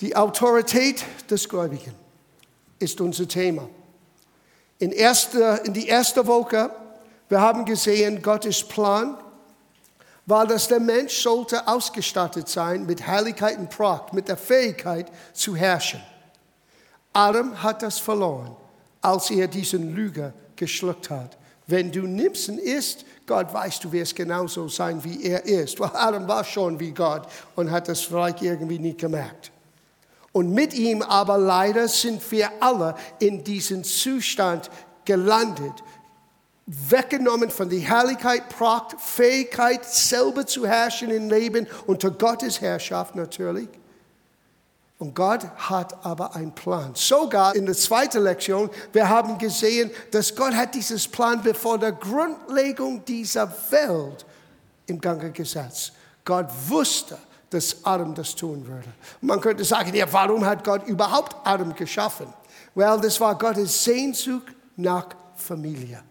Die Autorität des Gläubigen ist unser Thema. In, erster, in die erste Woche, wir haben gesehen, Gottes Plan war, dass der Mensch sollte ausgestattet sein mit Herrlichkeit und Pracht, mit der Fähigkeit zu herrschen. Adam hat das verloren, als er diesen Lüge geschluckt hat. Wenn du nimmst und isst, Gott weiß, du wirst genauso sein, wie er ist. Weil Adam war schon wie Gott und hat das vielleicht irgendwie nicht gemerkt. Und mit ihm aber leider sind wir alle in diesen Zustand gelandet. Weggenommen von der Herrlichkeit, Pracht, Fähigkeit, selber zu herrschen im Leben, unter Gottes Herrschaft natürlich. Und Gott hat aber einen Plan. Sogar in der zweiten Lektion, wir haben gesehen, dass Gott hat dieses Plan bevor der Grundlegung dieser Welt im Gange gesetzt. Gott wusste, dass Adam das tun würde. Man könnte sagen, ja, warum hat Gott überhaupt Adam geschaffen? Well, das war Gottes Sehnsucht nach Familie.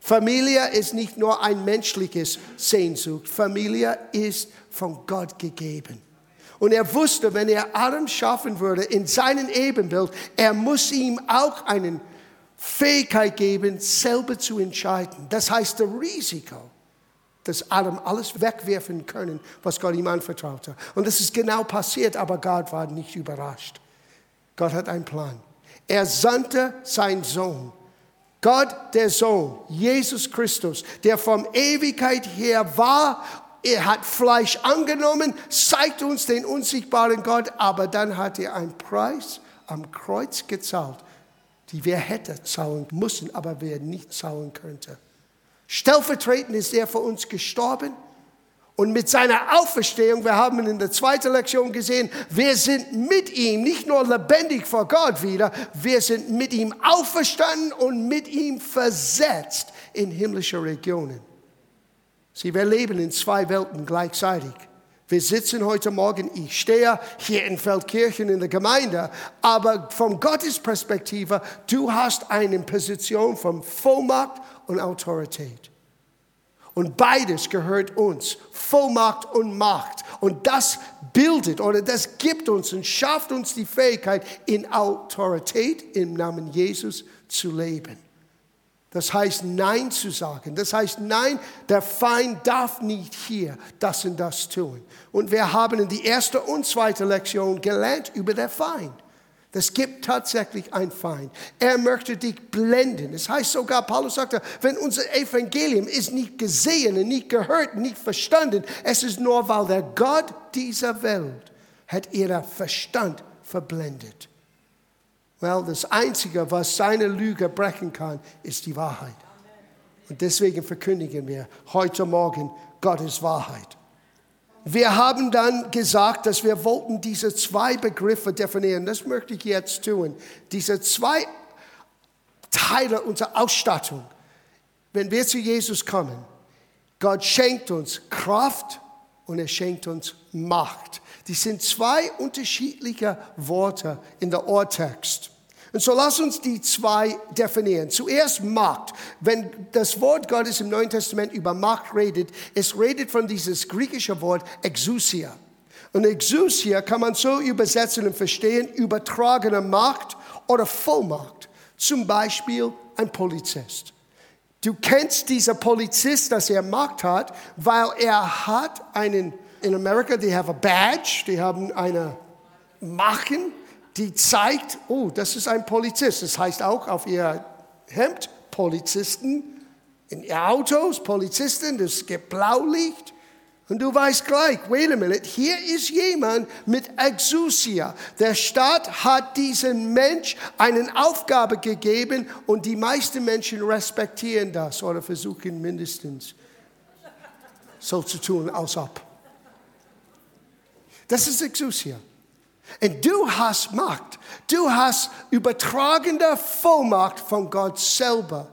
Familie ist nicht nur ein menschliches Sehnsucht. Familie ist von Gott gegeben. Und er wusste, wenn er Adam schaffen würde in seinem Ebenbild, er muss ihm auch eine Fähigkeit geben, selber zu entscheiden. Das heißt, das Risiko, dass Adam alles wegwerfen können, was Gott ihm anvertraute. Und das ist genau passiert, aber Gott war nicht überrascht. Gott hat einen Plan. Er sandte seinen Sohn. Gott, der Sohn, Jesus Christus, der vom Ewigkeit her war er hat Fleisch angenommen, zeigt uns den unsichtbaren Gott, aber dann hat er einen Preis am Kreuz gezahlt, die wir hätten zahlen müssen, aber wir nicht zahlen könnten. Stellvertretend ist er für uns gestorben. Und mit seiner Auferstehung, wir haben in der zweiten Lektion gesehen, wir sind mit ihm nicht nur lebendig vor Gott wieder, wir sind mit ihm auferstanden und mit ihm versetzt in himmlische Regionen. Sie, wir leben in zwei Welten gleichzeitig. Wir sitzen heute Morgen, ich stehe hier in Feldkirchen in der Gemeinde, aber von Gottes Perspektive, du hast eine Position von Vollmacht und Autorität. Und beides gehört uns, Vollmacht und Macht. Und das bildet oder das gibt uns und schafft uns die Fähigkeit, in Autorität im Namen Jesus zu leben. Das heißt Nein zu sagen. Das heißt Nein, der Feind darf nicht hier das und das tun. Und wir haben in die erste und zweite Lektion gelernt über den Feind. Es gibt tatsächlich einen Feind. Er möchte dich blenden. Das heißt sogar, Paulus sagte, wenn unser Evangelium ist nicht gesehen, nicht gehört, nicht verstanden, es ist nur, weil der Gott dieser Welt hat ihren Verstand verblendet. Well, das Einzige, was seine Lüge brechen kann, ist die Wahrheit. Und deswegen verkündigen wir heute Morgen Gottes Wahrheit. Wir haben dann gesagt, dass wir wollten diese zwei Begriffe definieren. Das möchte ich jetzt tun. Diese zwei Teile unserer Ausstattung. Wenn wir zu Jesus kommen, Gott schenkt uns Kraft und er schenkt uns Macht. Die sind zwei unterschiedliche Worte in der Urtext. Und so lass uns die zwei definieren. Zuerst Macht. Wenn das Wort Gottes im Neuen Testament über Macht redet, es redet von dieses griechische Wort Exousia. Und Exousia kann man so übersetzen und verstehen, übertragene Macht oder Vollmacht. Zum Beispiel ein Polizist. Du kennst diesen Polizist, dass er Macht hat, weil er hat einen, in Amerika, die haben a badge, die haben eine Machen, die zeigt, oh, das ist ein Polizist. Das heißt auch auf ihr Hemd Polizisten, in ihr Autos Polizisten, das gibt Blaulicht. Und du weißt gleich, wait a minute, hier ist jemand mit Exousia. Der Staat hat diesem Mensch eine Aufgabe gegeben und die meisten Menschen respektieren das oder versuchen mindestens so zu tun, als ob. Das ist Exousia. Und du hast Macht. Du hast übertragende Vollmacht von Gott selber.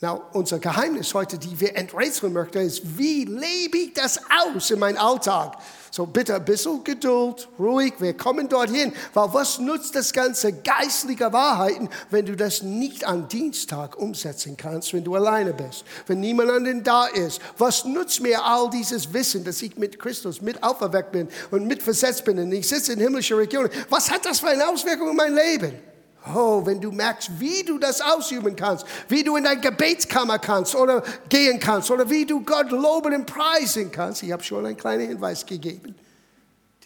Now, unser Geheimnis heute, die wir enträtseln möchten, ist, wie lebe ich das aus in meinem Alltag? So bitte ein bisschen Geduld, ruhig, wir kommen dorthin. Weil was nutzt das ganze geistliche Wahrheiten, wenn du das nicht am Dienstag umsetzen kannst, wenn du alleine bist, wenn niemand anderen da ist? Was nutzt mir all dieses Wissen, dass ich mit Christus mit auferweckt bin und mit versetzt bin und ich sitze in himmlischer Region? Was hat das für eine Auswirkung in mein Leben? Oh, wenn du merkst, wie du das ausüben kannst, wie du in deine Gebetskammer kannst oder gehen kannst oder wie du Gott loben und preisen kannst. Ich habe schon einen kleinen Hinweis gegeben.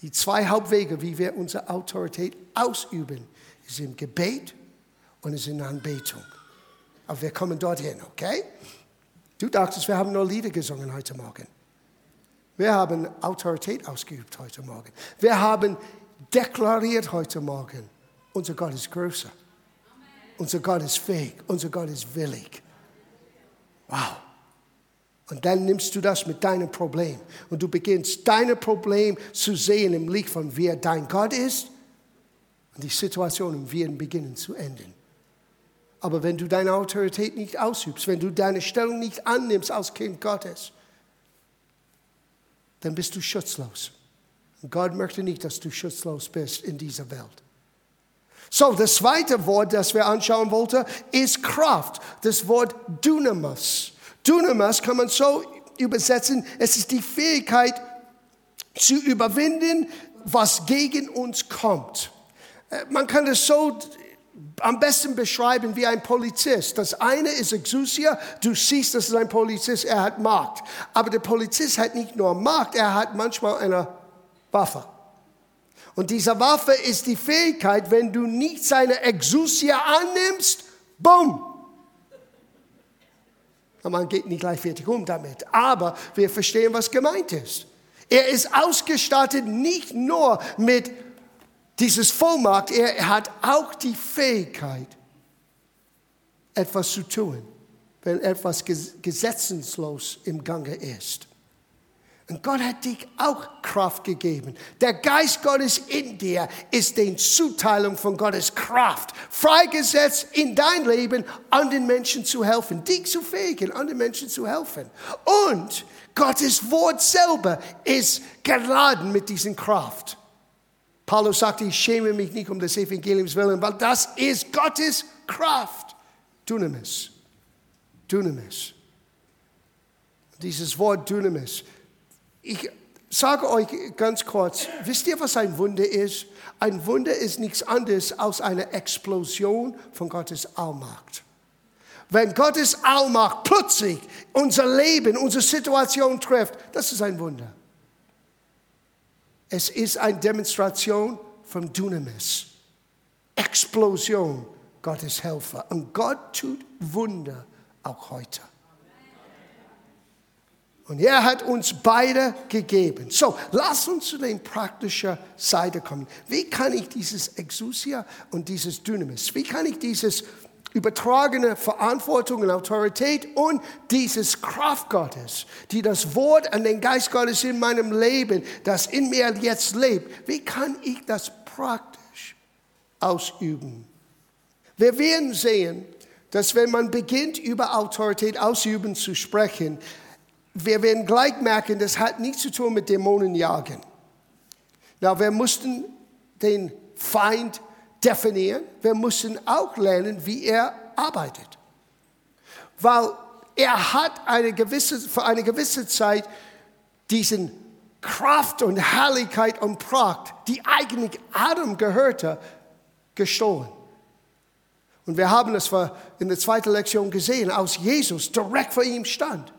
Die zwei Hauptwege, wie wir unsere Autorität ausüben, ist im Gebet und ist in Anbetung. Aber wir kommen dorthin, okay? Du dachtest, wir haben nur Lieder gesungen heute Morgen. Wir haben Autorität ausgeübt heute Morgen. Wir haben deklariert heute Morgen unser Gott ist größer. Unser Gott ist fähig. Unser Gott ist willig. Wow. Und dann nimmst du das mit deinem Problem und du beginnst dein Problem zu sehen im Licht von wer dein Gott ist und die Situationen werden beginnen zu enden. Aber wenn du deine Autorität nicht ausübst, wenn du deine Stellung nicht annimmst als Kind Gottes, dann bist du schutzlos. Und Gott möchte nicht, dass du schutzlos bist in dieser Welt. So, das zweite Wort, das wir anschauen wollten, ist Kraft. Das Wort Dunamis. Dunamis kann man so übersetzen, es ist die Fähigkeit zu überwinden, was gegen uns kommt. Äh, man kann es so am besten beschreiben wie ein Polizist. Das eine ist Exousia, du siehst, das ist ein Polizist, er hat Macht. Aber der Polizist hat nicht nur Macht, er hat manchmal eine Waffe. Und diese Waffe ist die Fähigkeit, wenn du nicht seine Exousia annimmst, bumm. Man geht nicht gleich fertig um damit, aber wir verstehen, was gemeint ist. Er ist ausgestattet nicht nur mit dieses Vollmacht, er hat auch die Fähigkeit, etwas zu tun, wenn etwas gesetzeslos im Gange ist. Und Gott hat dich auch Kraft gegeben. Der Geist Gottes in dir ist die Zuteilung von Gottes Kraft. Freigesetzt in dein Leben, anderen Menschen zu helfen, dich zu fähigen, anderen Menschen zu helfen. Und Gottes Wort selber ist geladen mit diesen Kraft. Paulus sagte, ich schäme mich nicht um des Evangeliums willen, weil das ist Gottes Kraft. Dunamis. Dunamis. Dieses Wort Dunamis ich sage euch ganz kurz, wisst ihr, was ein Wunder ist? Ein Wunder ist nichts anderes als eine Explosion von Gottes Allmacht. Wenn Gottes Allmacht plötzlich unser Leben, unsere Situation trifft, das ist ein Wunder. Es ist eine Demonstration von Dynamis. Explosion Gottes Helfer. Und Gott tut Wunder auch heute. Und er hat uns beide gegeben. So, lass uns zu den praktischen Seite kommen. Wie kann ich dieses Exousia und dieses Dynamis, wie kann ich dieses übertragene Verantwortung und Autorität und dieses Kraft Gottes, die das Wort an den Geist Gottes in meinem Leben, das in mir jetzt lebt, wie kann ich das praktisch ausüben? Wir werden sehen, dass wenn man beginnt, über Autorität ausüben zu sprechen, wir werden gleich merken, das hat nichts zu tun mit Dämonen jagen. Na, wir mussten den Feind definieren. Wir mussten auch lernen, wie er arbeitet. Weil er hat eine gewisse, für eine gewisse Zeit diesen Kraft und Herrlichkeit und Pracht, die eigentlich Adam gehörte, gestohlen. Und wir haben es in der zweiten Lektion gesehen, als Jesus direkt vor ihm stand.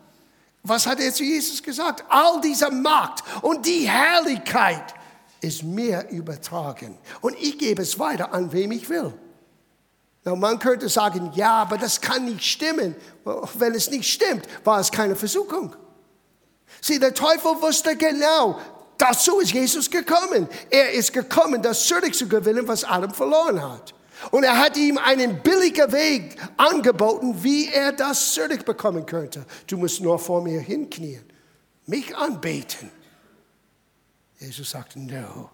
Was hat er zu Jesus gesagt? All diese Macht und die Herrlichkeit ist mir übertragen. Und ich gebe es weiter an wem ich will. Na, man könnte sagen, ja, aber das kann nicht stimmen. Wenn es nicht stimmt, war es keine Versuchung. Sieh, der Teufel wusste genau, dazu ist Jesus gekommen. Er ist gekommen, das zurück zu gewinnen, was Adam verloren hat. Und er hat ihm einen billigen Weg angeboten, wie er das zurückbekommen könnte. Du musst nur vor mir hinknien, mich anbeten. Jesus sagte, no,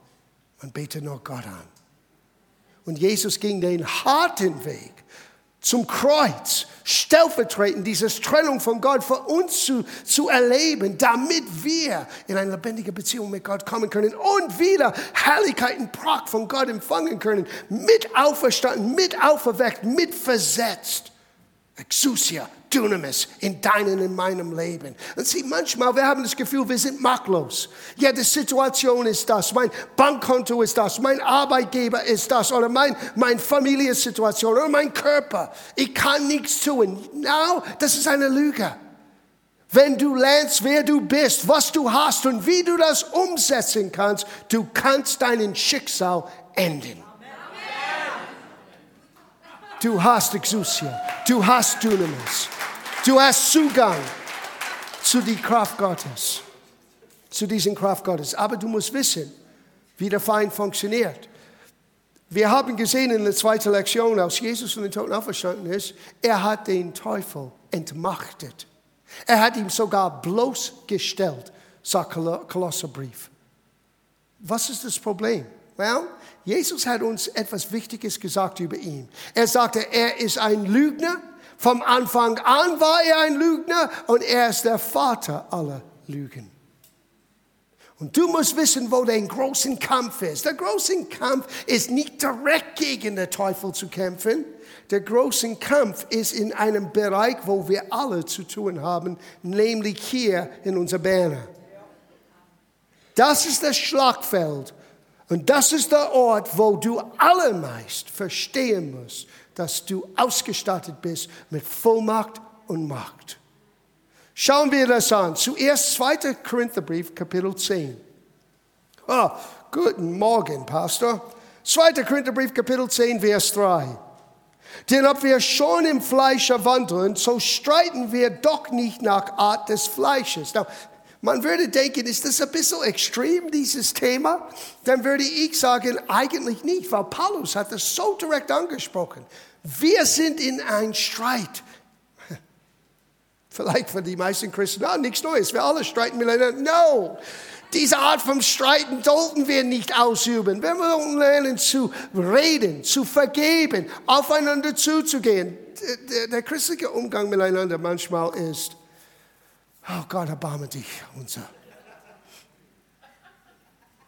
man betet nur Gott an. Und Jesus ging den harten Weg zum Kreuz, stellvertretend diese Trennung von Gott für uns zu, zu erleben, damit wir in eine lebendige Beziehung mit Gott kommen können und wieder Herrlichkeit und Pracht von Gott empfangen können, mit auferstanden, mit auferweckt, mit versetzt. Exousia, Dynamis in deinem, in meinem Leben. Und sieh, manchmal, wir haben das Gefühl, wir sind machtlos. Ja, die Situation ist das, mein Bankkonto ist das, mein Arbeitgeber ist das, oder mein, meine Familiensituation, oder mein Körper. Ich kann nichts tun. No, das ist eine Lüge. Wenn du lernst, wer du bist, was du hast und wie du das umsetzen kannst, du kannst deinen Schicksal enden. Du hast Exousia. Du hast Dynamis. Du hast Zugang zu die Kraft Gottes. Zu diesen Kraft Gottes. Aber du musst wissen, wie der Feind funktioniert. Wir haben gesehen in der zweiten Lektion, als Jesus von den Toten auferstanden ist, er hat den Teufel entmachtet. Er hat ihn sogar bloßgestellt, sagt Kolosserbrief. Was ist das Problem? Well, Jesus hat uns etwas Wichtiges gesagt über ihn. Er sagte, er ist ein Lügner. Vom Anfang an war er ein Lügner und er ist der Vater aller Lügen. Und du musst wissen, wo der große Kampf ist. Der große Kampf ist nicht direkt gegen den Teufel zu kämpfen. Der große Kampf ist in einem Bereich, wo wir alle zu tun haben, nämlich hier in unserer Banner. Das ist das Schlagfeld und das ist der Ort, wo du allermeist verstehen musst, dass du ausgestattet bist mit Vollmacht und Macht. Schauen wir das an. Zuerst 2. Korintherbrief, Kapitel 10. Oh, ah, guten Morgen, Pastor. 2. Korintherbrief, Kapitel 10, Vers 3. Denn ob wir schon im Fleisch wandeln, so streiten wir doch nicht nach Art des Fleisches. Now, man würde denken, ist das ein bisschen extrem, dieses Thema? Dann würde ich sagen, eigentlich nicht, weil Paulus hat es so direkt angesprochen. Wir sind in einem Streit. Vielleicht für die meisten Christen, na, nichts Neues, wir alle streiten miteinander. No, diese Art von Streiten sollten wir nicht ausüben. Wir wollen lernen zu reden, zu vergeben, aufeinander zuzugehen. Der, der christliche Umgang miteinander manchmal ist, Oh Gott, erbarme dich, unser.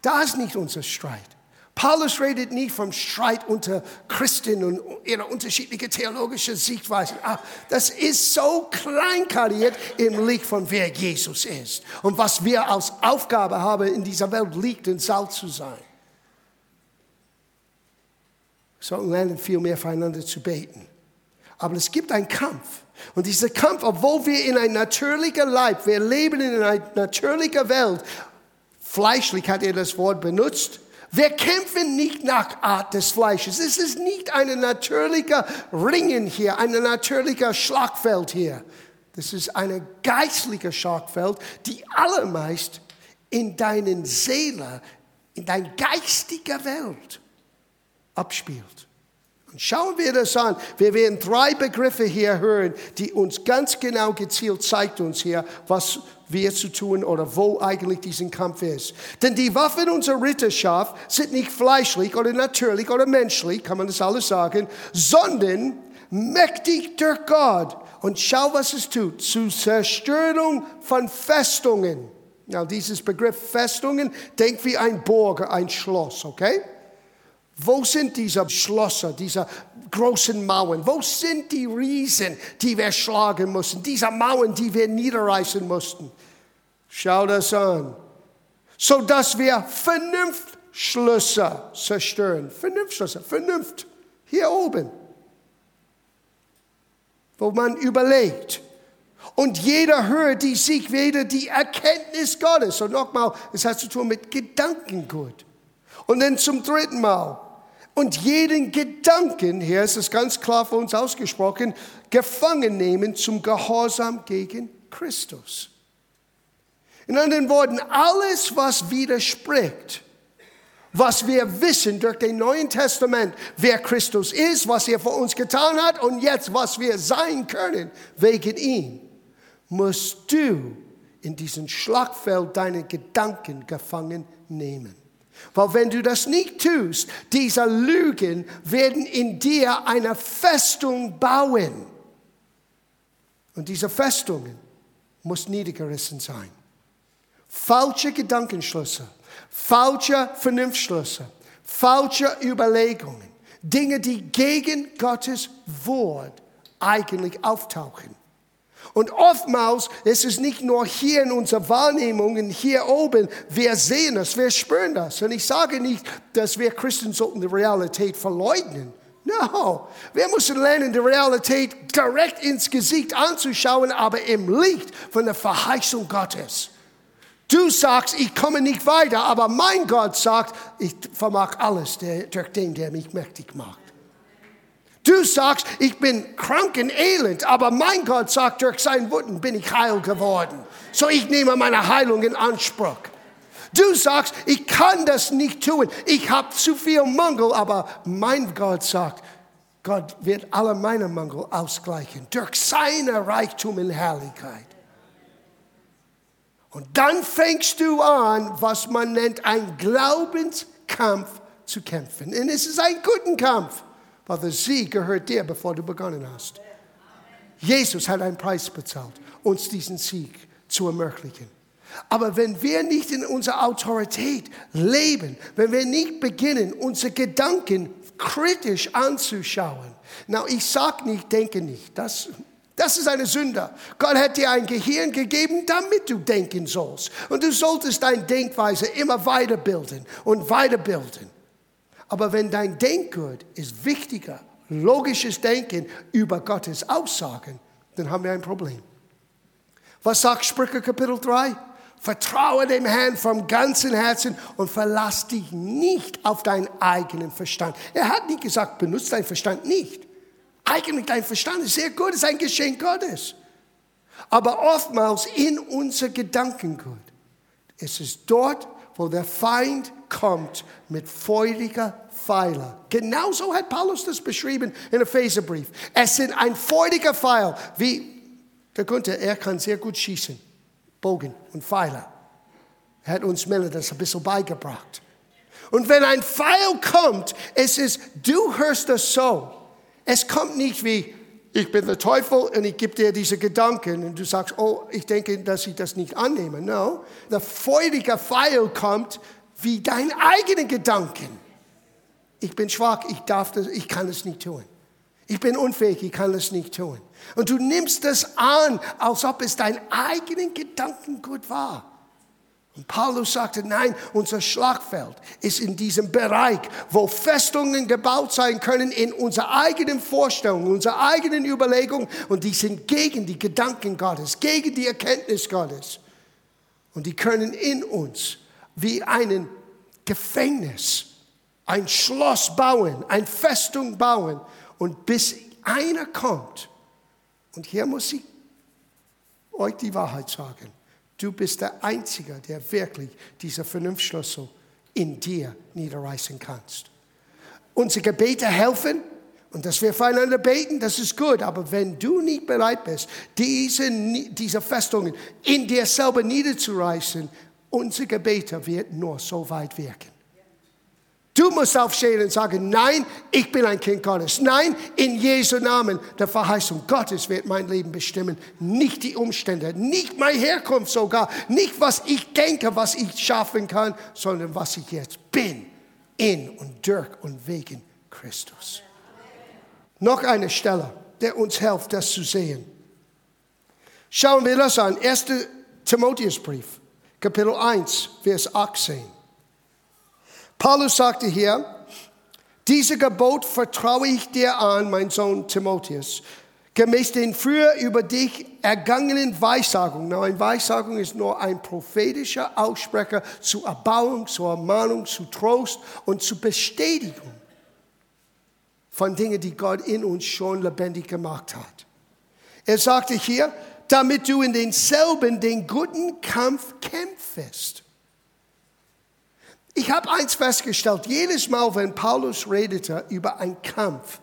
Da ist nicht unser Streit. Paulus redet nicht vom Streit unter Christen und ihrer unterschiedlichen theologischen Sichtweisen. Ah, das ist so kleinkariert im Licht von wer Jesus ist und was wir als Aufgabe haben, in dieser Welt liegt und Salz zu sein. Wir sollten lernen, viel mehr füreinander zu beten. Aber es gibt einen Kampf. Und dieser Kampf, obwohl wir in ein natürlicher Leib, wir leben in einer natürlichen Welt, fleischlich hat er das Wort benutzt, wir kämpfen nicht nach Art des Fleisches. Es ist nicht ein natürlicher Ringen hier, ein natürlicher Schlagfeld hier. Das ist ein geistlicher Schlagfeld, die allermeist in deinen Seele, in deiner geistigen Welt abspielt. Schauen wir das an. Wir werden drei Begriffe hier hören, die uns ganz genau gezielt zeigt uns hier, was wir zu tun oder wo eigentlich diesen Kampf ist. Denn die Waffen unserer Ritterschaft sind nicht fleischlich oder natürlich oder menschlich, kann man das alles sagen, sondern mächtig durch Gott. Und schau, was es tut. Zur Zerstörung von Festungen. Na, dieses Begriff Festungen, denkt wie ein Burg, ein Schloss, okay? Wo sind diese Schlösser, diese großen Mauern? Wo sind die Riesen, die wir schlagen mussten? Diese Mauern, die wir niederreißen mussten? Schau das an. So dass wir Vernunftschlösser zerstören. Vernunftschlösser, Vernunft. Hier oben. Wo man überlegt. Und jeder hört die sich wieder die Erkenntnis Gottes. Und nochmal, es hat zu tun mit Gedankengut. Und dann zum dritten Mal und jeden Gedanken, hier ist es ganz klar für uns ausgesprochen, gefangen nehmen zum Gehorsam gegen Christus. In anderen Worten, alles, was widerspricht, was wir wissen durch den Neuen Testament, wer Christus ist, was er für uns getan hat und jetzt, was wir sein können wegen ihm, musst du in diesem Schlagfeld deine Gedanken gefangen nehmen. Weil wenn du das nicht tust, diese Lügen werden in dir eine Festung bauen. Und diese Festungen muss niedergerissen sein. Falsche Gedankenschlüsse, falsche Vernunftschlüsse, falsche Überlegungen, Dinge, die gegen Gottes Wort eigentlich auftauchen. Und oftmals ist es nicht nur hier in unserer Wahrnehmung, hier oben, wir sehen es, wir spüren das. Und ich sage nicht, dass wir Christen sollten die Realität verleugnen. No, wir müssen lernen, die Realität direkt ins Gesicht anzuschauen, aber im Licht von der Verheißung Gottes. Du sagst, ich komme nicht weiter, aber mein Gott sagt, ich vermag alles durch den, der mich mächtig macht. Du sagst, ich bin krank und elend, aber mein Gott sagt, durch sein Wunden bin ich heil geworden. So ich nehme meine Heilung in Anspruch. Du sagst, ich kann das nicht tun. Ich habe zu viel Mangel, aber mein Gott sagt, Gott wird alle meine Mangel ausgleichen durch seine Reichtum in Herrlichkeit. Und dann fängst du an, was man nennt, ein Glaubenskampf zu kämpfen. Und es ist ein guter Kampf. Weil der Sieg gehört dir, bevor du begonnen hast. Jesus hat einen Preis bezahlt, uns diesen Sieg zu ermöglichen. Aber wenn wir nicht in unserer Autorität leben, wenn wir nicht beginnen, unsere Gedanken kritisch anzuschauen, na, ich sage nicht, denke nicht, das, das ist eine Sünde. Gott hat dir ein Gehirn gegeben, damit du denken sollst. Und du solltest deine Denkweise immer weiterbilden und weiterbilden. Aber wenn dein Denkgut ist wichtiger, logisches Denken über Gottes Aussagen, dann haben wir ein Problem. Was sagt Sprüche Kapitel 3? Vertraue dem Herrn vom ganzen Herzen und verlass dich nicht auf deinen eigenen Verstand. Er hat nicht gesagt, benutze deinen Verstand nicht. Eigentlich dein Verstand ist sehr gut, ist ein Geschenk Gottes. Aber oftmals in unser Gedankengut ist es dort, wo der Feind kommt mit feuriger Pfeiler. Genauso hat Paulus das beschrieben in Epheserbrief. Es sind ein feuriger Pfeil, wie der Günther, er kann sehr gut schießen, Bogen und Pfeiler. Er hat uns Männer das ein bisschen beigebracht. Und wenn ein Pfeil kommt, es ist, du hörst das so. Es kommt nicht wie, ich bin der Teufel und ich gebe dir diese Gedanken und du sagst, oh, ich denke, dass ich das nicht annehme. No, der feurige Pfeil kommt wie dein eigenen Gedanken. Ich bin schwach, ich darf das, ich kann es nicht tun. Ich bin unfähig, ich kann es nicht tun. Und du nimmst das an, als ob es dein eigenen Gedankengut war. Und Paulus sagte, nein, unser Schlagfeld ist in diesem Bereich, wo Festungen gebaut sein können in unserer eigenen Vorstellung, unserer eigenen Überlegung. Und die sind gegen die Gedanken Gottes, gegen die Erkenntnis Gottes. Und die können in uns wie ein Gefängnis, ein Schloss bauen, eine Festung bauen. Und bis einer kommt, und hier muss ich euch die Wahrheit sagen, Du bist der Einzige, der wirklich diese Vernunftschlüssel in dir niederreißen kannst. Unsere Gebete helfen und dass wir füreinander beten, das ist gut. Aber wenn du nicht bereit bist, diese, diese Festungen in dir selber niederzureißen, unsere Gebete wird nur so weit wirken. Du musst aufstehen und sagen, nein, ich bin ein Kind Gottes. Nein, in Jesu Namen, der Verheißung Gottes wird mein Leben bestimmen. Nicht die Umstände, nicht meine Herkunft sogar, nicht was ich denke, was ich schaffen kann, sondern was ich jetzt bin, in und durch und wegen Christus. Noch eine Stelle, der uns hilft, das zu sehen. Schauen wir das an. 1. Timotheusbrief, Kapitel 1, Vers 18. Paulus sagte hier, diese Gebot vertraue ich dir an, mein Sohn Timotheus, gemäß den früher über dich ergangenen Weissagungen. Na, eine Weissagung ist nur ein prophetischer Aussprecher zur Erbauung, zur Ermahnung, zu Trost und zur Bestätigung von Dingen, die Gott in uns schon lebendig gemacht hat. Er sagte hier, damit du in denselben den guten Kampf kämpfest. Ich habe eins festgestellt, jedes Mal, wenn Paulus redete über einen Kampf,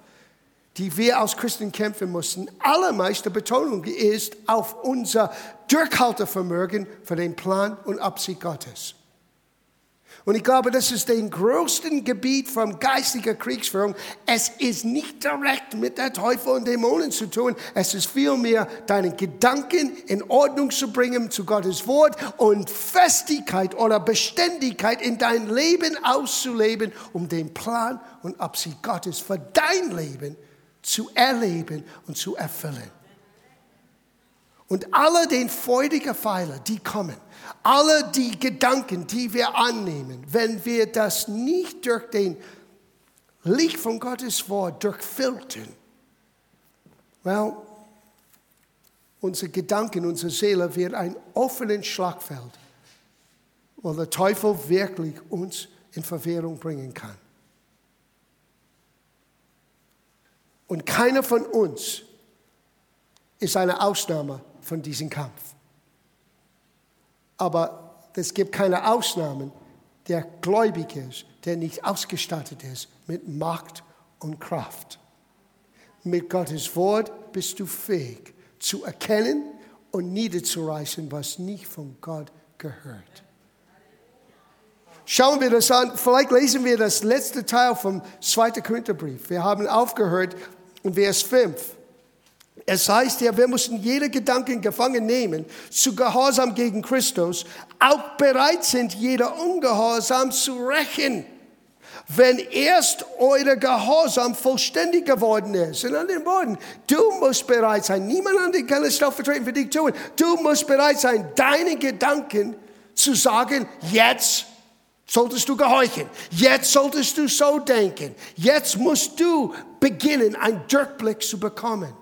die wir als Christen kämpfen mussten, allermeiste Betonung ist auf unser Durchhaltevermögen für den Plan und Absicht Gottes. Und ich glaube, das ist das größte Gebiet von geistiger Kriegsführung. Es ist nicht direkt mit der Teufel und Dämonen zu tun. Es ist vielmehr, deine Gedanken in Ordnung zu bringen zu Gottes Wort und Festigkeit oder Beständigkeit in dein Leben auszuleben, um den Plan und Absicht Gottes für dein Leben zu erleben und zu erfüllen. Und alle den freudigen Pfeiler, die kommen, alle die Gedanken, die wir annehmen, wenn wir das nicht durch den Licht von Gottes Wort durchfiltern, well, unsere Gedanken, unsere Seele wird ein offenes Schlagfeld, wo der Teufel wirklich uns in Verwirrung bringen kann. Und keiner von uns ist eine Ausnahme von diesem Kampf. Aber es gibt keine Ausnahmen, der gläubig ist, der nicht ausgestattet ist mit Macht und Kraft. Mit Gottes Wort bist du fähig zu erkennen und niederzureißen, was nicht von Gott gehört. Schauen wir das an. Vielleicht lesen wir das letzte Teil vom 2. Korintherbrief. Wir haben aufgehört in Vers 5. Es heißt ja, wir müssen jede Gedanken gefangen nehmen zu Gehorsam gegen Christus, auch bereit sind, jeder Ungehorsam zu rächen, wenn erst euer Gehorsam vollständig geworden ist. In anderen Worten, du musst bereit sein, niemand anderes kann es stellvertretend für dich tun, du musst bereit sein, deine Gedanken zu sagen, jetzt solltest du gehorchen, jetzt solltest du so denken, jetzt musst du beginnen, einen Durchblick zu bekommen.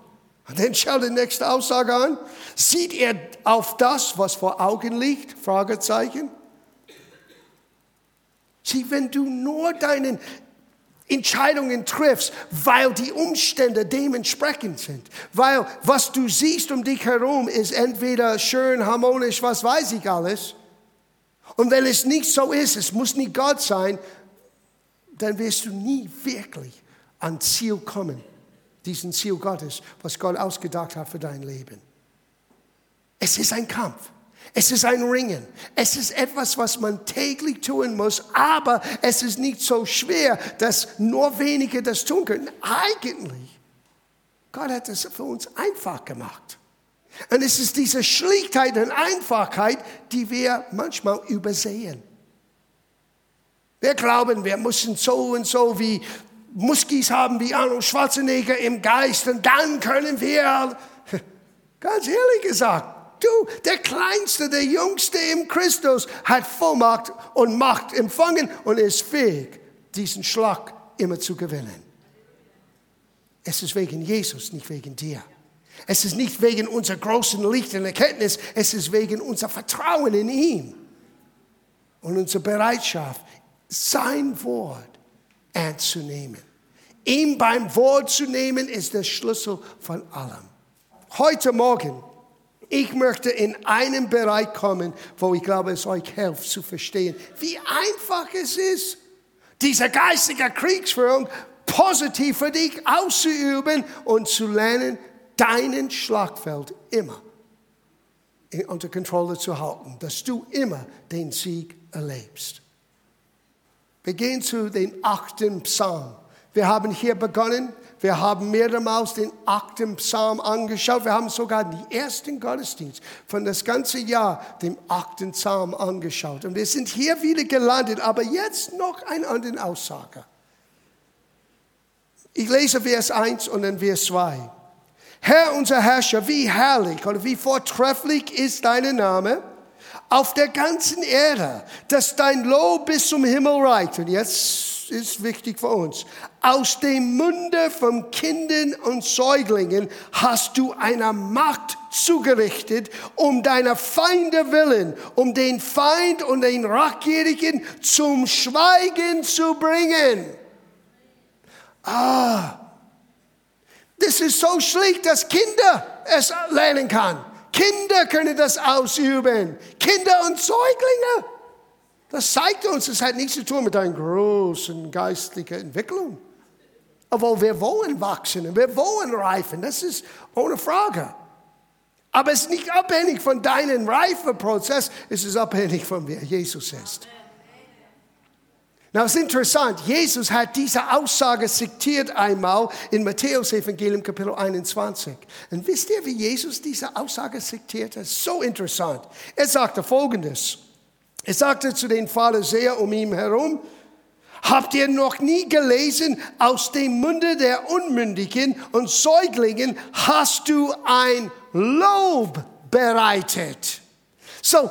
Und dann schau die nächste Aussage an. Sieht er auf das, was vor Augen liegt? Fragezeichen. Sieh, wenn du nur deine Entscheidungen triffst, weil die Umstände dementsprechend sind, weil was du siehst um dich herum ist entweder schön, harmonisch, was weiß ich alles. Und wenn es nicht so ist, es muss nicht Gott sein, dann wirst du nie wirklich ans Ziel kommen diesen Ziel Gottes, was Gott ausgedacht hat für dein Leben. Es ist ein Kampf. Es ist ein Ringen. Es ist etwas, was man täglich tun muss, aber es ist nicht so schwer, dass nur wenige das tun können. Eigentlich, Gott hat es für uns einfach gemacht. Und es ist diese Schlichtheit und Einfachheit, die wir manchmal übersehen. Wir glauben, wir müssen so und so wie Muskis haben wie Arnold Schwarzenegger im Geist und dann können wir, ganz ehrlich gesagt, du, der Kleinste, der Jüngste im Christus hat Vollmacht und Macht empfangen und ist fähig, diesen Schlag immer zu gewinnen. Es ist wegen Jesus, nicht wegen dir. Es ist nicht wegen unserer großen Licht und Erkenntnis, es ist wegen unser Vertrauen in ihm und unserer Bereitschaft, sein Wort ernst zu nehmen. Ihm beim Wort zu nehmen, ist der Schlüssel von allem. Heute Morgen, ich möchte in einen Bereich kommen, wo ich glaube, es euch hilft zu verstehen, wie einfach es ist, diese geistige Kriegsführung positiv für dich auszuüben und zu lernen, deinen Schlagfeld immer unter Kontrolle zu halten, dass du immer den Sieg erlebst. Wir gehen zu dem achten Psalm. Wir haben hier begonnen. Wir haben mehrmals den achten Psalm angeschaut. Wir haben sogar den ersten Gottesdienst von das ganze Jahr dem achten Psalm angeschaut. Und wir sind hier wieder gelandet, aber jetzt noch eine andere Aussage. Ich lese Vers 1 und dann Vers 2. Herr, unser Herrscher, wie herrlich oder wie vortrefflich ist dein Name auf der ganzen Erde, dass dein Lob bis zum Himmel reicht. Und jetzt ist wichtig für uns. Aus dem Munde von Kindern und Säuglingen hast du einer Macht zugerichtet, um deiner Feinde willen, um den Feind und den Rachgierigen zum Schweigen zu bringen. Ah, das ist so schlicht, dass Kinder es lernen kann. Kinder können das ausüben. Kinder und Säuglinge. Das zeigt uns, es hat nichts zu tun mit einer großen geistlichen Entwicklung. Aber wir wollen wachsen und wir wollen reifen. Das ist ohne Frage. Aber es ist nicht abhängig von deinem Reifeprozess, es ist abhängig von wer Jesus ist. Na, es ist interessant. Jesus hat diese Aussage zitiert einmal in Matthäus Evangelium Kapitel 21. Und wisst ihr, wie Jesus diese Aussage zitiert? Ist so interessant. Er sagte Folgendes. Er sagte zu den Pharisäern um ihn herum, Habt ihr noch nie gelesen, aus dem Munde der Unmündigen und Säuglingen hast du ein Lob bereitet? So,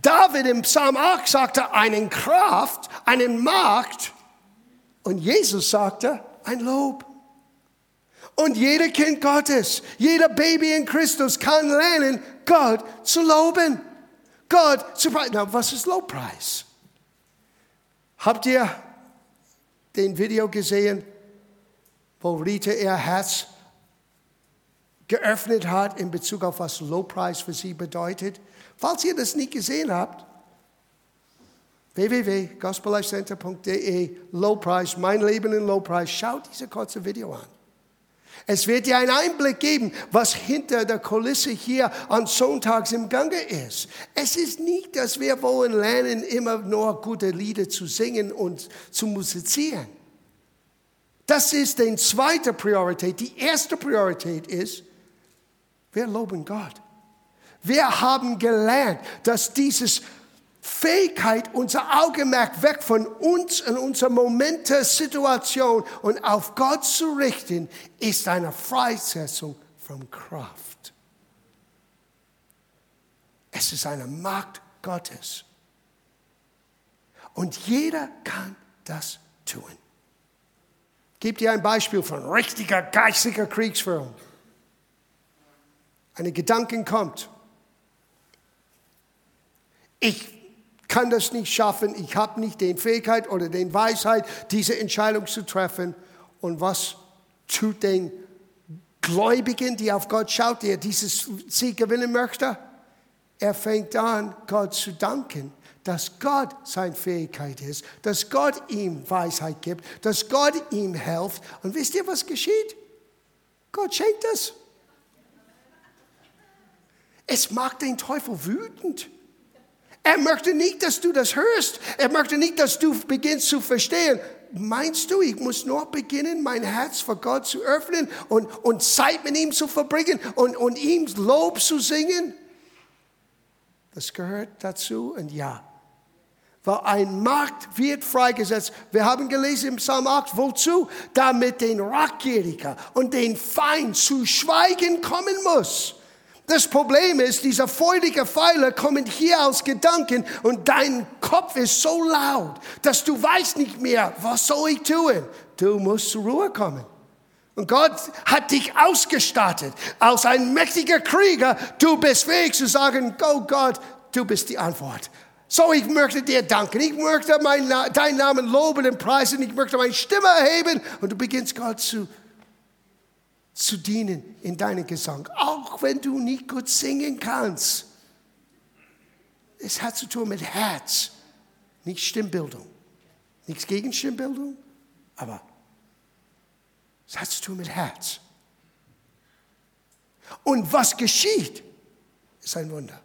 David im Psalm 8 sagte einen Kraft, einen Markt und Jesus sagte ein Lob. Und jeder Kind Gottes, jeder Baby in Christus kann lernen, Gott zu loben. Gott zu preisen. Na, was ist Lobpreis? Habt ihr den Video gesehen, wo Rita ihr Herz geöffnet hat in Bezug auf was Lobpreis für sie bedeutet? Falls ihr das nicht gesehen habt, www.gospellifecenter.de, Lobpreis, mein Leben in Lobpreis, schaut diese kurze Video an. Es wird dir einen Einblick geben, was hinter der Kulisse hier an Sonntags im Gange ist. Es ist nicht, dass wir wollen lernen, immer nur gute Lieder zu singen und zu musizieren. Das ist die zweite Priorität. Die erste Priorität ist, wir loben Gott. Wir haben gelernt, dass dieses Fähigkeit, unser Augenmerk weg von uns und unserer Momente, Situation und auf Gott zu richten, ist eine Freisetzung von Kraft. Es ist eine Macht Gottes. Und jeder kann das tun. Gib dir ein Beispiel von richtiger geistiger Kriegsführung. Eine Gedanken kommt. Ich kann das nicht schaffen, ich habe nicht die Fähigkeit oder die Weisheit, diese Entscheidung zu treffen. Und was tut den Gläubigen, die auf Gott schaut, der dieses Sieg gewinnen möchte? Er fängt an, Gott zu danken, dass Gott seine Fähigkeit ist, dass Gott ihm Weisheit gibt, dass Gott ihm hilft. Und wisst ihr, was geschieht? Gott schenkt es. Es macht den Teufel wütend. Er möchte nicht, dass du das hörst. Er möchte nicht, dass du beginnst zu verstehen. Meinst du, ich muss nur beginnen, mein Herz vor Gott zu öffnen und, und Zeit mit ihm zu verbringen und, und ihm Lob zu singen? Das gehört dazu und ja. Weil ein Markt wird freigesetzt. Wir haben gelesen im Psalm 8, wozu? Damit den Ratgieriger und den Feind zu Schweigen kommen muss. Das Problem ist, diese feurige Pfeile kommen hier aus Gedanken und dein Kopf ist so laut, dass du weißt nicht mehr, was soll ich tun? Du musst zur Ruhe kommen. Und Gott hat dich ausgestattet als ein mächtiger Krieger. Du bist fähig zu sagen, oh Gott, du bist die Antwort. So, ich möchte dir danken. Ich möchte mein, deinen Namen loben und preisen. Ich möchte meine Stimme erheben. Und du beginnst Gott zu zu dienen in deinem Gesang, auch wenn du nicht gut singen kannst. Es hat zu tun mit Herz, nicht Stimmbildung. Nichts gegen Stimmbildung, aber es hat zu tun mit Herz. Und was geschieht, ist ein Wunder.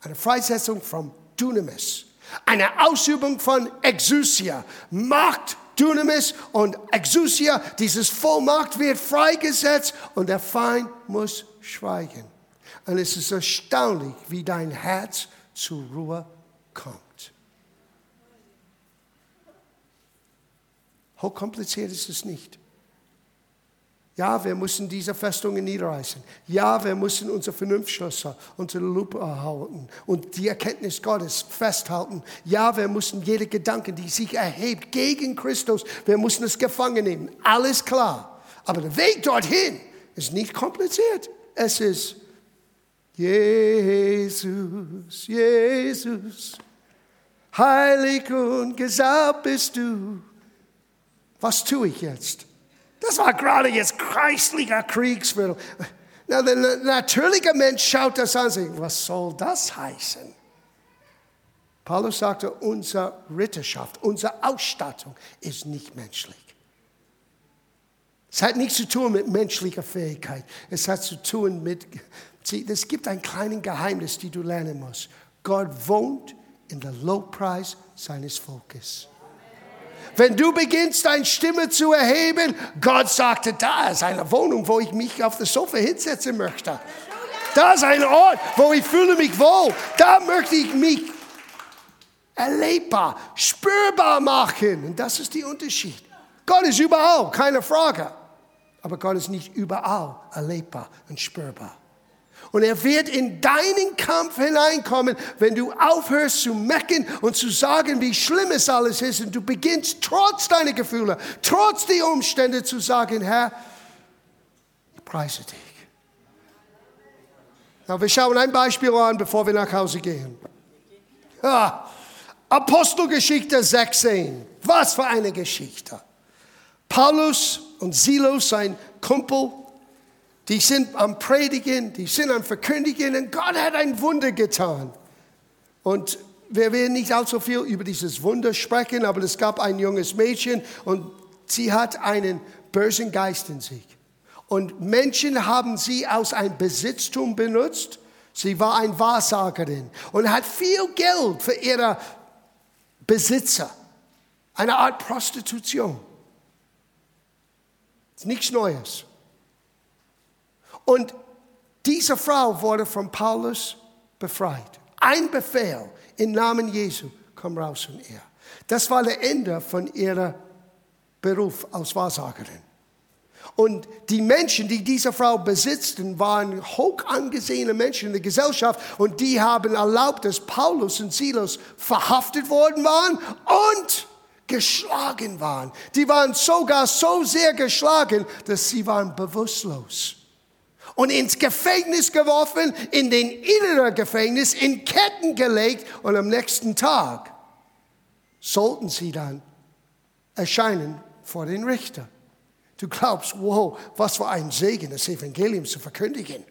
Eine Freisetzung von Dunamis. Eine Ausübung von Exousia. Macht Dunamis und Exousia, dieses Vollmacht wird freigesetzt und der Feind muss schweigen. Und es ist erstaunlich, wie dein Herz zur Ruhe kommt. Hochkompliziert ist es nicht. Ja, wir müssen diese Festungen niederreißen. Ja, wir müssen unsere Vernunftschlösser unter der Lupe halten und die Erkenntnis Gottes festhalten. Ja, wir müssen jede Gedanke, die sich erhebt gegen Christus, wir müssen es gefangen nehmen. Alles klar. Aber der Weg dorthin ist nicht kompliziert. Es ist Jesus, Jesus, heilig und gesalbt bist du. Was tue ich jetzt? Das war gerade jetzt kreislicher Kriegsführung. Na, der natürliche Mensch schaut das an und sagt, was soll das heißen? Paulus sagte, unsere Ritterschaft, unsere Ausstattung ist nicht menschlich. Es hat nichts zu tun mit menschlicher Fähigkeit. Es hat zu tun mit, es gibt ein kleines Geheimnis, die du lernen musst. Gott wohnt in der Lobpreis seines Volkes. Wenn du beginnst, deine Stimme zu erheben, Gott sagte, da ist eine Wohnung, wo ich mich auf das Sofa hinsetzen möchte. Da ist ein Ort, wo ich fühle mich wohl. Da möchte ich mich erlebbar, spürbar machen. Und das ist der Unterschied. Gott ist überall, keine Frage. Aber Gott ist nicht überall erlebbar und spürbar. Und er wird in deinen Kampf hineinkommen, wenn du aufhörst zu mecken und zu sagen, wie schlimm es alles ist. Und du beginnst trotz deiner Gefühle, trotz der Umstände zu sagen, Herr, ich preise dich. Na, wir schauen ein Beispiel an, bevor wir nach Hause gehen. Ah, Apostelgeschichte 16. Was für eine Geschichte. Paulus und Silos, sein Kumpel, die sind am Predigen, die sind am Verkündigen und Gott hat ein Wunder getan. Und wir werden nicht allzu viel über dieses Wunder sprechen, aber es gab ein junges Mädchen und sie hat einen bösen Geist in sich. Und Menschen haben sie aus einem Besitztum benutzt. Sie war ein Wahrsagerin und hat viel Geld für ihre Besitzer. Eine Art Prostitution. Nichts Neues. Und diese Frau wurde von Paulus befreit. Ein Befehl im Namen Jesu, komm raus von ihr. Das war das Ende von ihrem Beruf als Wahrsagerin. Und die Menschen, die diese Frau besitzten, waren hoch angesehene Menschen in der Gesellschaft und die haben erlaubt, dass Paulus und Silas verhaftet worden waren und geschlagen waren. Die waren sogar so sehr geschlagen, dass sie waren bewusstlos und ins Gefängnis geworfen, in den inneren Gefängnis, in Ketten gelegt und am nächsten Tag sollten sie dann erscheinen vor den Richter. Du glaubst, wow, was für ein Segen, das Evangelium zu verkündigen.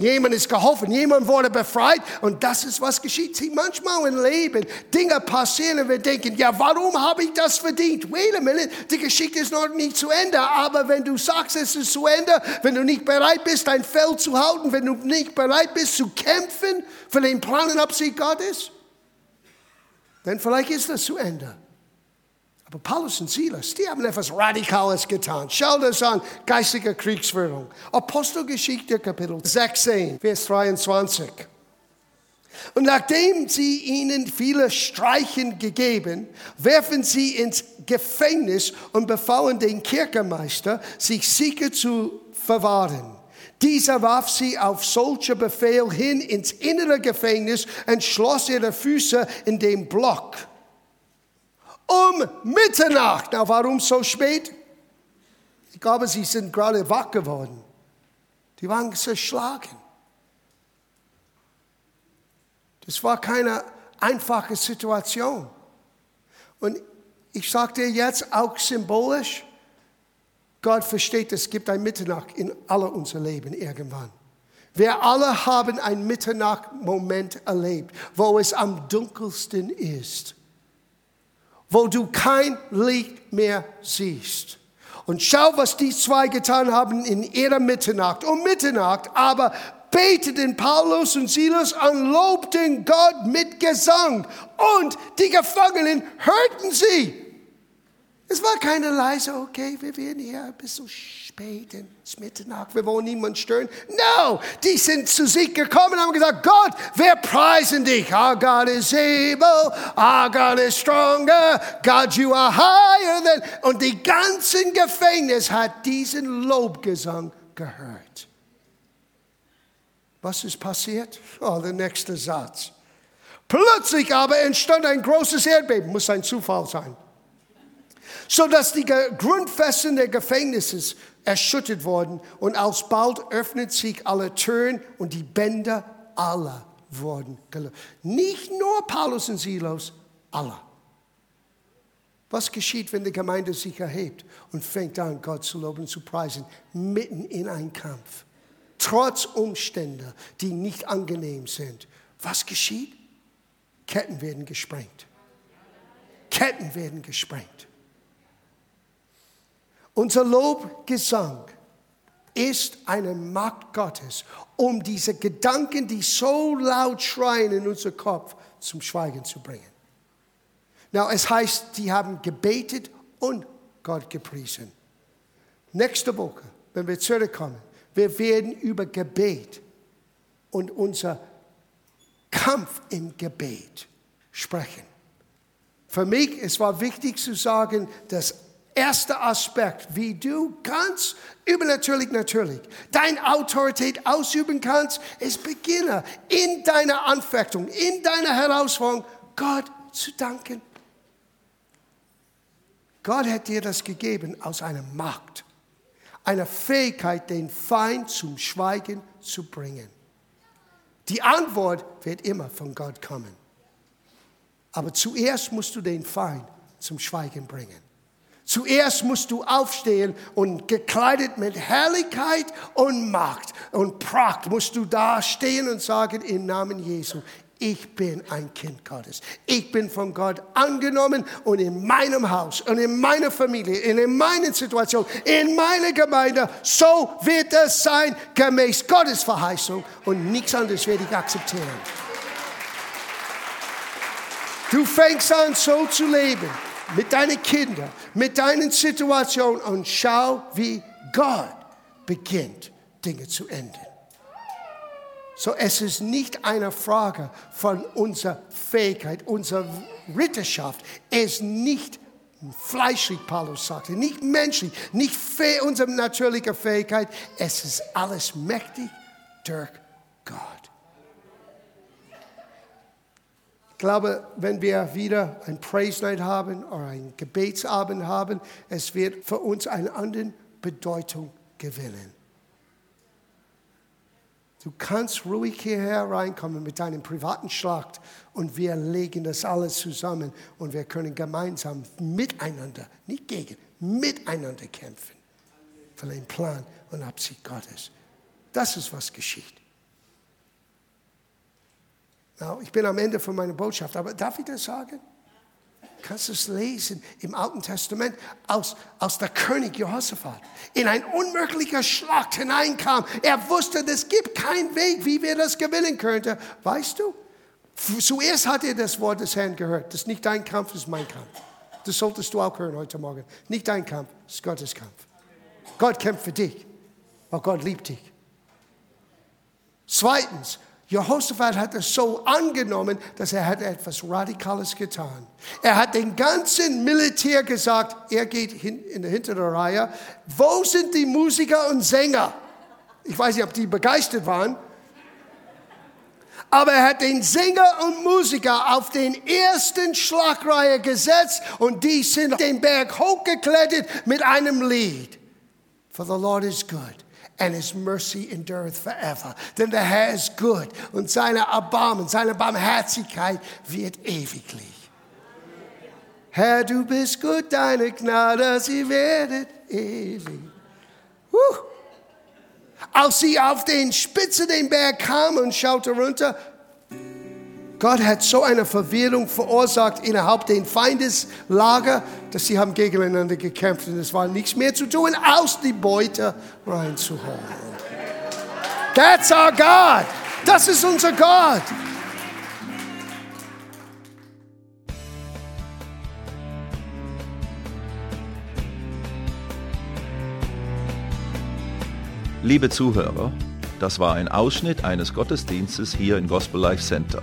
Jemand ist geholfen, jemand wurde befreit und das ist, was geschieht. Sieh, manchmal im Leben Dinge passieren und wir denken, ja, warum habe ich das verdient? Wait a minute, die Geschichte ist noch nicht zu Ende. Aber wenn du sagst, es ist zu Ende, wenn du nicht bereit bist, dein Feld zu halten, wenn du nicht bereit bist zu kämpfen für den Plan und Absicht Gottes, dann vielleicht ist das zu Ende. Aber Paulus und Silas, die haben etwas Radikales getan. Schau das an, geistige Kriegsführung. Apostelgeschichte, Kapitel 16, Vers 23. Und nachdem sie ihnen viele Streichen gegeben, werfen sie ins Gefängnis und befahlen den Kirchenmeister, sich sicher zu verwahren. Dieser warf sie auf solcher Befehl hin ins innere Gefängnis und schloss ihre Füße in den Block um Mitternacht. Na, warum so spät? Ich glaube, sie sind gerade wach geworden. Die waren zerschlagen. Das war keine einfache Situation. Und ich sage dir jetzt auch symbolisch, Gott versteht, es gibt ein Mitternacht in aller unser Leben irgendwann. Wir alle haben einen Mitternacht-Moment erlebt, wo es am dunkelsten ist wo du kein Licht mehr siehst. Und schau, was die zwei getan haben in ihrer Mitternacht. Um Mitternacht aber beteten Paulus und Silas und lobten Gott mit Gesang. Und die Gefangenen hörten sie. Es war keine leise, okay, wir werden hier bis so spät, es ist Mitternacht, wir wollen niemanden stören. No, die sind zu sich gekommen und haben gesagt, Gott, wir preisen dich. Our God is able, our God is stronger, God, you are higher than... Und die ganzen Gefängnis hat diesen Lobgesang gehört. Was ist passiert? Oh, der nächste Satz. Plötzlich aber entstand ein großes Erdbeben, muss ein Zufall sein so dass die Grundfesten der Gefängnisses erschüttert wurden und alsbald öffnet sich alle Türen und die Bänder aller wurden gelöst. Nicht nur Paulus und Silos, aller. Was geschieht, wenn die Gemeinde sich erhebt und fängt an, Gott zu loben und zu preisen, mitten in einen Kampf, trotz Umstände, die nicht angenehm sind? Was geschieht? Ketten werden gesprengt. Ketten werden gesprengt. Unser Lobgesang ist eine Macht Gottes, um diese Gedanken, die so laut schreien in unser Kopf, zum Schweigen zu bringen. Na, es heißt, die haben gebetet und Gott gepriesen. Nächste Woche, wenn wir zurückkommen, wir werden über Gebet und unser Kampf im Gebet sprechen. Für mich, es war wichtig zu sagen, das erste Aspekt, wie du ganz übernatürlich natürlich deine Autorität ausüben kannst, ist beginne in deiner Anfechtung, in deiner Herausforderung, Gott zu danken. Gott hat dir das gegeben aus einer Macht, einer Fähigkeit, den Feind zum Schweigen zu bringen. Die Antwort wird immer von Gott kommen. Aber zuerst musst du den Feind zum Schweigen bringen. Zuerst musst du aufstehen und gekleidet mit Herrlichkeit und Macht und Pracht musst du da stehen und sagen im Namen Jesu, ich bin ein Kind Gottes. Ich bin von Gott angenommen und in meinem Haus und in meiner Familie, und in meiner Situation, in meiner Gemeinde, so wird es sein, gemäß Gottes Verheißung und nichts anderes werde ich akzeptieren. Du fängst an, so zu leben, mit deinen Kindern, mit deinen Situationen und schau, wie Gott beginnt, Dinge zu ändern. So, es ist nicht eine Frage von unserer Fähigkeit, unserer Ritterschaft. Es ist nicht fleischlich, Paulus sagte, nicht menschlich, nicht unsere natürliche Fähigkeit. Es ist alles mächtig durch Gott. Ich glaube, wenn wir wieder ein Praise Night haben oder ein Gebetsabend haben, es wird für uns eine andere Bedeutung gewinnen. Du kannst ruhig hierher reinkommen mit deinem privaten Schlacht und wir legen das alles zusammen und wir können gemeinsam miteinander, nicht gegen, miteinander kämpfen für den Plan und Absicht Gottes. Das ist, was geschieht. Ich bin am Ende von meiner Botschaft, aber darf ich das sagen? Kannst du es lesen im Alten Testament, aus, aus der König Jehoshaphat in ein unmöglicher Schlacht hineinkam. Er wusste, es gibt keinen Weg, wie wir das gewinnen könnten. Weißt du? Zuerst hat er das Wort des Herrn gehört. Das ist nicht dein Kampf, das ist mein Kampf. Das solltest du auch hören heute Morgen. Nicht dein Kampf, das ist Gottes Kampf. Gott kämpft für dich, weil Gott liebt dich. Zweitens, Jehoshaphat hat es so angenommen, dass er hat etwas Radikales getan. Er hat den ganzen Militär gesagt, er geht in der hinteren Reihe. Wo sind die Musiker und Sänger? Ich weiß nicht, ob die begeistert waren. Aber er hat den Sänger und Musiker auf den ersten Schlagreihe gesetzt und die sind den Berg hochgeklettert mit einem Lied. For the Lord is good and his mercy endureth forever. Denn der Herr ist gut und seine Erbarmen, seine Barmherzigkeit wird ewiglich. Herr, du bist gut, deine Gnade, sie werdet ewig. Huh. Als sie auf den Spitze den Berg kam und schaute runter, Gott hat so eine Verwirrung verursacht innerhalb den Feindeslager, dass sie haben gegeneinander gekämpft und es war nichts mehr zu tun, aus die Beute reinzuholen. That's our God. Das ist unser Gott. Liebe Zuhörer, das war ein Ausschnitt eines Gottesdienstes hier im Gospel Life Center.